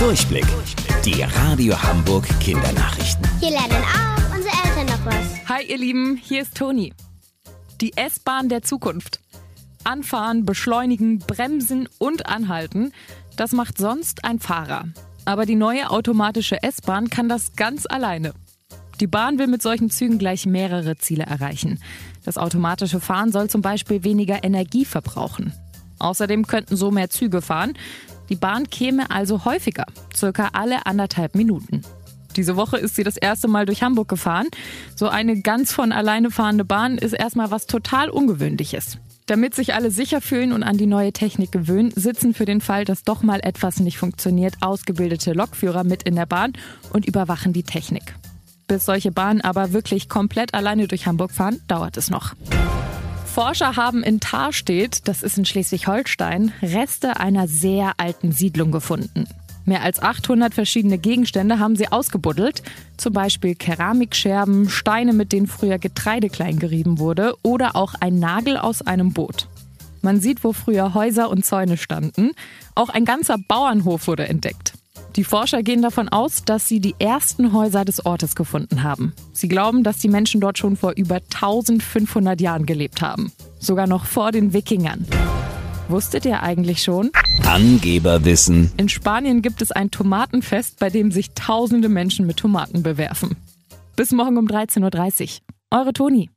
Durchblick. Die Radio Hamburg Kindernachrichten. Hier lernen auch unsere Eltern noch was. Hi ihr Lieben, hier ist Toni. Die S-Bahn der Zukunft. Anfahren, beschleunigen, bremsen und anhalten, das macht sonst ein Fahrer. Aber die neue automatische S-Bahn kann das ganz alleine. Die Bahn will mit solchen Zügen gleich mehrere Ziele erreichen. Das automatische Fahren soll zum Beispiel weniger Energie verbrauchen. Außerdem könnten so mehr Züge fahren. Die Bahn käme also häufiger, circa alle anderthalb Minuten. Diese Woche ist sie das erste Mal durch Hamburg gefahren. So eine ganz von alleine fahrende Bahn ist erstmal was total Ungewöhnliches. Damit sich alle sicher fühlen und an die neue Technik gewöhnen, sitzen für den Fall, dass doch mal etwas nicht funktioniert, ausgebildete Lokführer mit in der Bahn und überwachen die Technik. Bis solche Bahnen aber wirklich komplett alleine durch Hamburg fahren, dauert es noch. Forscher haben in Tarstedt, das ist in Schleswig-Holstein, Reste einer sehr alten Siedlung gefunden. Mehr als 800 verschiedene Gegenstände haben sie ausgebuddelt, zum Beispiel Keramikscherben, Steine, mit denen früher Getreide kleingerieben wurde oder auch ein Nagel aus einem Boot. Man sieht, wo früher Häuser und Zäune standen. Auch ein ganzer Bauernhof wurde entdeckt. Die Forscher gehen davon aus, dass sie die ersten Häuser des Ortes gefunden haben. Sie glauben, dass die Menschen dort schon vor über 1500 Jahren gelebt haben. Sogar noch vor den Wikingern. Wusstet ihr eigentlich schon? Angeberwissen. In Spanien gibt es ein Tomatenfest, bei dem sich tausende Menschen mit Tomaten bewerfen. Bis morgen um 13.30 Uhr. Eure Toni.